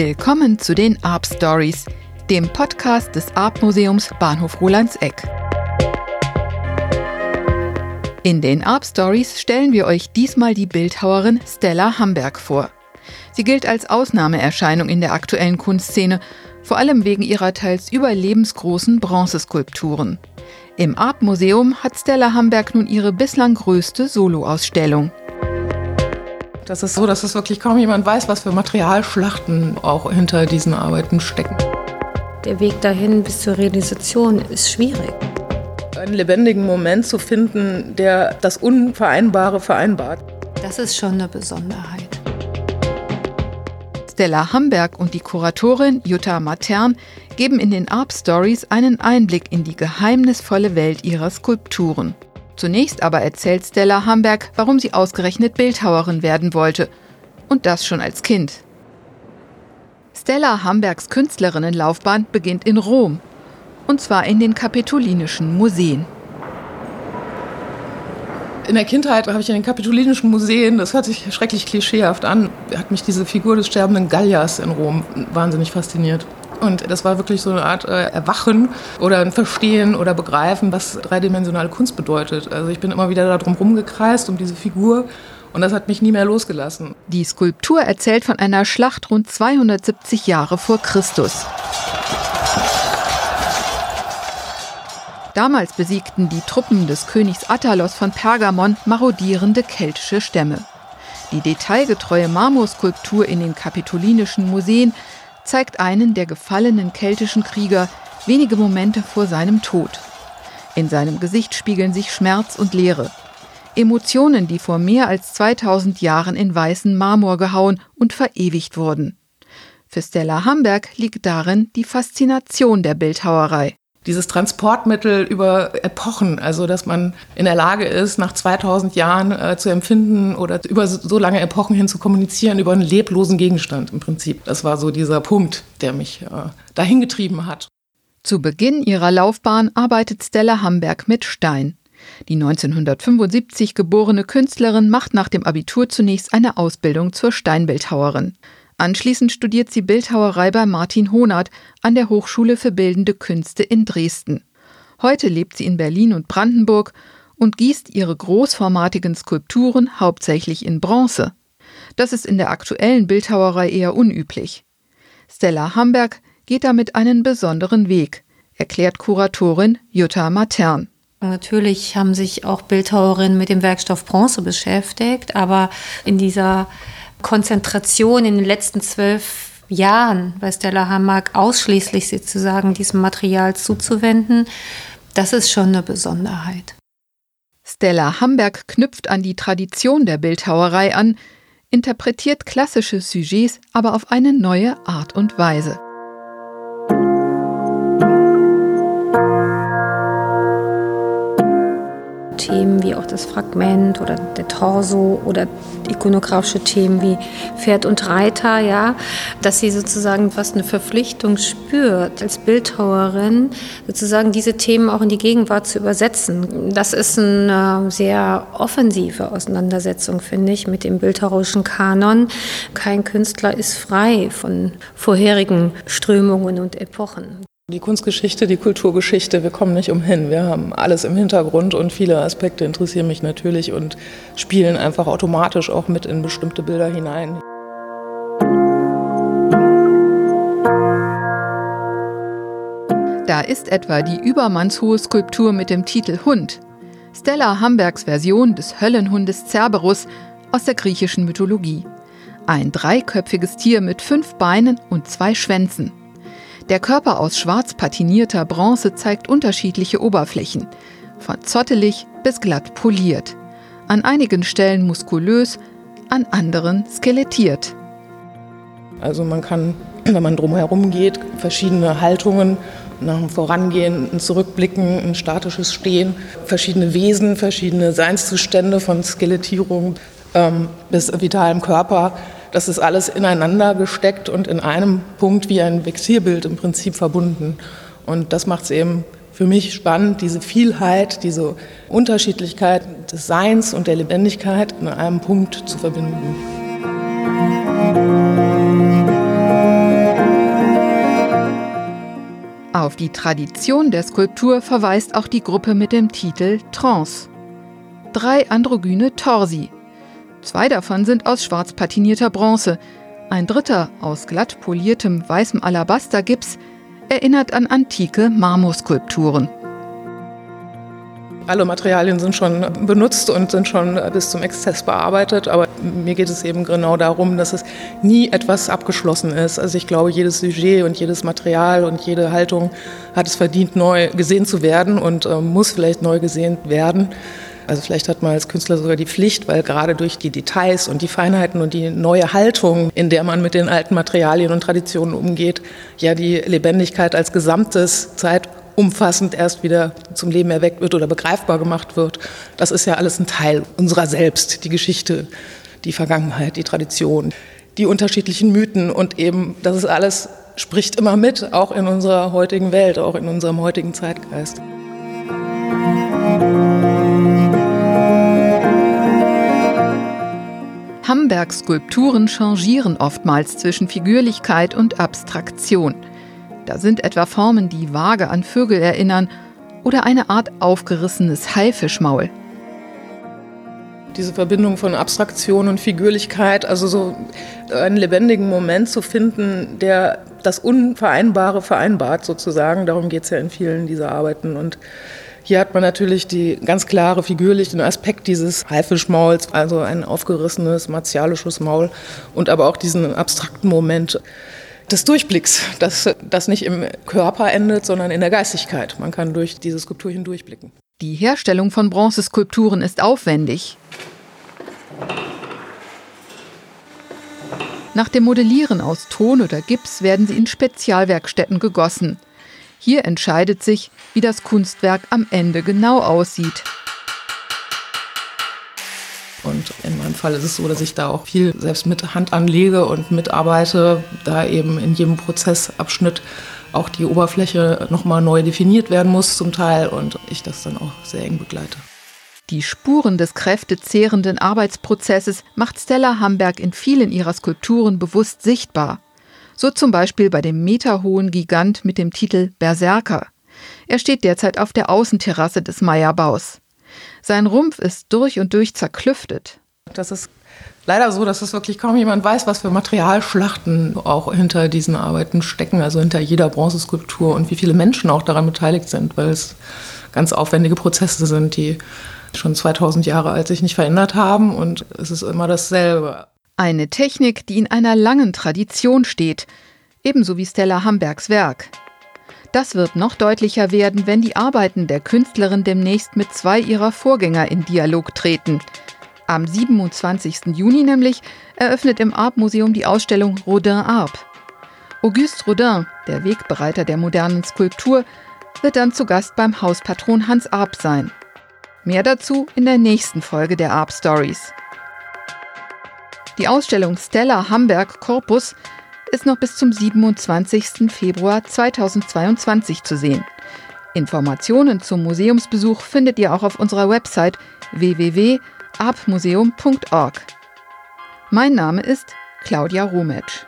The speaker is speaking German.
Willkommen zu den Arp Stories, dem Podcast des Arp Museums Bahnhof Rolandseck. In den Arp Stories stellen wir euch diesmal die Bildhauerin Stella Hamberg vor. Sie gilt als Ausnahmeerscheinung in der aktuellen Kunstszene, vor allem wegen ihrer teils überlebensgroßen Bronzeskulpturen. Im Art Museum hat Stella Hamberg nun ihre bislang größte Soloausstellung. Das ist so, dass es wirklich kaum jemand weiß, was für Materialschlachten auch hinter diesen Arbeiten stecken. Der Weg dahin bis zur Realisation ist schwierig. Einen lebendigen Moment zu finden, der das Unvereinbare vereinbart. Das ist schon eine Besonderheit. Stella Hamberg und die Kuratorin Jutta Matern geben in den Arp Stories einen Einblick in die geheimnisvolle Welt ihrer Skulpturen. Zunächst aber erzählt Stella Hamberg, warum sie ausgerechnet Bildhauerin werden wollte. Und das schon als Kind. Stella Hambergs Künstlerinnenlaufbahn beginnt in Rom. Und zwar in den Kapitolinischen Museen. In der Kindheit habe ich in den Kapitolinischen Museen, das hört sich schrecklich klischeehaft an, hat mich diese Figur des sterbenden Gallias in Rom wahnsinnig fasziniert. Und das war wirklich so eine Art äh, Erwachen oder ein Verstehen oder Begreifen, was dreidimensionale Kunst bedeutet. Also ich bin immer wieder darum rumgekreist, um diese Figur. Und das hat mich nie mehr losgelassen. Die Skulptur erzählt von einer Schlacht rund 270 Jahre vor Christus. Damals besiegten die Truppen des Königs Attalos von Pergamon marodierende keltische Stämme. Die detailgetreue Marmorskulptur in den Kapitolinischen Museen zeigt einen der gefallenen keltischen Krieger wenige Momente vor seinem Tod. In seinem Gesicht spiegeln sich Schmerz und Leere. Emotionen, die vor mehr als 2000 Jahren in weißen Marmor gehauen und verewigt wurden. Für Stella Hamberg liegt darin die Faszination der Bildhauerei dieses Transportmittel über Epochen, also dass man in der Lage ist, nach 2000 Jahren äh, zu empfinden oder über so lange Epochen hin zu kommunizieren über einen leblosen Gegenstand im Prinzip. Das war so dieser Punkt, der mich äh, dahin getrieben hat. Zu Beginn ihrer Laufbahn arbeitet Stella Hamberg mit Stein. Die 1975 geborene Künstlerin macht nach dem Abitur zunächst eine Ausbildung zur Steinbildhauerin. Anschließend studiert sie Bildhauerei bei Martin Honert an der Hochschule für Bildende Künste in Dresden. Heute lebt sie in Berlin und Brandenburg und gießt ihre großformatigen Skulpturen hauptsächlich in Bronze. Das ist in der aktuellen Bildhauerei eher unüblich. Stella Hamberg geht damit einen besonderen Weg, erklärt Kuratorin Jutta Matern. Natürlich haben sich auch Bildhauerinnen mit dem Werkstoff Bronze beschäftigt, aber in dieser Konzentration in den letzten zwölf Jahren bei Stella Hammerk ausschließlich sozusagen diesem Material zuzuwenden, das ist schon eine Besonderheit. Stella Hamberg knüpft an die Tradition der Bildhauerei an, interpretiert klassische Sujets aber auf eine neue Art und Weise. Das Fragment oder der Torso oder ikonografische Themen wie Pferd und Reiter, ja, dass sie sozusagen fast eine Verpflichtung spürt, als Bildhauerin sozusagen diese Themen auch in die Gegenwart zu übersetzen. Das ist eine sehr offensive Auseinandersetzung, finde ich, mit dem bildhauerischen Kanon. Kein Künstler ist frei von vorherigen Strömungen und Epochen. Die Kunstgeschichte, die Kulturgeschichte, wir kommen nicht umhin. Wir haben alles im Hintergrund und viele Aspekte interessieren mich natürlich und spielen einfach automatisch auch mit in bestimmte Bilder hinein. Da ist etwa die übermannshohe Skulptur mit dem Titel Hund. Stella Hambergs Version des Höllenhundes Cerberus aus der griechischen Mythologie. Ein dreiköpfiges Tier mit fünf Beinen und zwei Schwänzen. Der Körper aus schwarz patinierter Bronze zeigt unterschiedliche Oberflächen, von zottelig bis glatt poliert, an einigen Stellen muskulös, an anderen skelettiert. Also man kann, wenn man drumherum geht, verschiedene Haltungen nach dem Vorangehen, ein Zurückblicken, ein statisches Stehen, verschiedene Wesen, verschiedene Seinszustände von Skelettierung ähm, bis vitalem Körper das ist alles ineinander gesteckt und in einem Punkt wie ein Vexierbild im Prinzip verbunden. Und das macht es eben für mich spannend, diese Vielheit, diese Unterschiedlichkeit des Seins und der Lebendigkeit in einem Punkt zu verbinden. Auf die Tradition der Skulptur verweist auch die Gruppe mit dem Titel Trance. Drei androgyne Torsi. Zwei davon sind aus schwarz patinierter Bronze, ein dritter aus glatt poliertem weißem Alabastergips erinnert an antike Marmorskulpturen. Alle Materialien sind schon benutzt und sind schon bis zum Exzess bearbeitet, aber mir geht es eben genau darum, dass es nie etwas abgeschlossen ist. Also ich glaube, jedes Sujet und jedes Material und jede Haltung hat es verdient, neu gesehen zu werden und äh, muss vielleicht neu gesehen werden. Also vielleicht hat man als Künstler sogar die Pflicht, weil gerade durch die Details und die Feinheiten und die neue Haltung, in der man mit den alten Materialien und Traditionen umgeht, ja die Lebendigkeit als gesamtes Zeit umfassend erst wieder zum Leben erweckt wird oder begreifbar gemacht wird. Das ist ja alles ein Teil unserer selbst, die Geschichte, die Vergangenheit, die Tradition, die unterschiedlichen Mythen und eben, das ist alles spricht immer mit, auch in unserer heutigen Welt, auch in unserem heutigen Zeitgeist. Hambergs Skulpturen changieren oftmals zwischen Figürlichkeit und Abstraktion. Da sind etwa Formen, die vage an Vögel erinnern oder eine Art aufgerissenes Haifischmaul. Diese Verbindung von Abstraktion und Figürlichkeit, also so einen lebendigen Moment zu finden, der das Unvereinbare vereinbart sozusagen. Darum geht es ja in vielen dieser Arbeiten. Und hier hat man natürlich die ganz klare figürlichen Aspekt dieses Haifischmauls, also ein aufgerissenes martialisches Maul und aber auch diesen abstrakten Moment des Durchblicks, dass das nicht im Körper endet, sondern in der Geistigkeit. Man kann durch diese Skulptur hindurchblicken. Die Herstellung von Bronzeskulpturen ist aufwendig. Nach dem Modellieren aus Ton oder Gips werden sie in Spezialwerkstätten gegossen. Hier entscheidet sich, wie das Kunstwerk am Ende genau aussieht. Und in meinem Fall ist es so, dass ich da auch viel selbst mit Hand anlege und mitarbeite, da eben in jedem Prozessabschnitt auch die Oberfläche nochmal neu definiert werden muss zum Teil und ich das dann auch sehr eng begleite. Die Spuren des kräftezehrenden Arbeitsprozesses macht Stella Hamberg in vielen ihrer Skulpturen bewusst sichtbar. So zum Beispiel bei dem meterhohen Gigant mit dem Titel Berserker. Er steht derzeit auf der Außenterrasse des Meierbaus. Sein Rumpf ist durch und durch zerklüftet. Das ist leider so, dass es wirklich kaum jemand weiß, was für Materialschlachten auch hinter diesen Arbeiten stecken, also hinter jeder Bronzeskulptur und wie viele Menschen auch daran beteiligt sind, weil es ganz aufwendige Prozesse sind, die schon 2000 Jahre alt sich nicht verändert haben und es ist immer dasselbe. Eine Technik, die in einer langen Tradition steht, ebenso wie Stella Hambergs Werk. Das wird noch deutlicher werden, wenn die Arbeiten der Künstlerin demnächst mit zwei ihrer Vorgänger in Dialog treten. Am 27. Juni nämlich eröffnet im Arp-Museum die Ausstellung Rodin Arp. Auguste Rodin, der Wegbereiter der modernen Skulptur, wird dann zu Gast beim Hauspatron Hans Arp sein. Mehr dazu in der nächsten Folge der Arp Stories. Die Ausstellung Stella Hamburg Corpus ist noch bis zum 27. Februar 2022 zu sehen. Informationen zum Museumsbesuch findet ihr auch auf unserer Website www.arpmuseum.org. Mein Name ist Claudia Rometsch.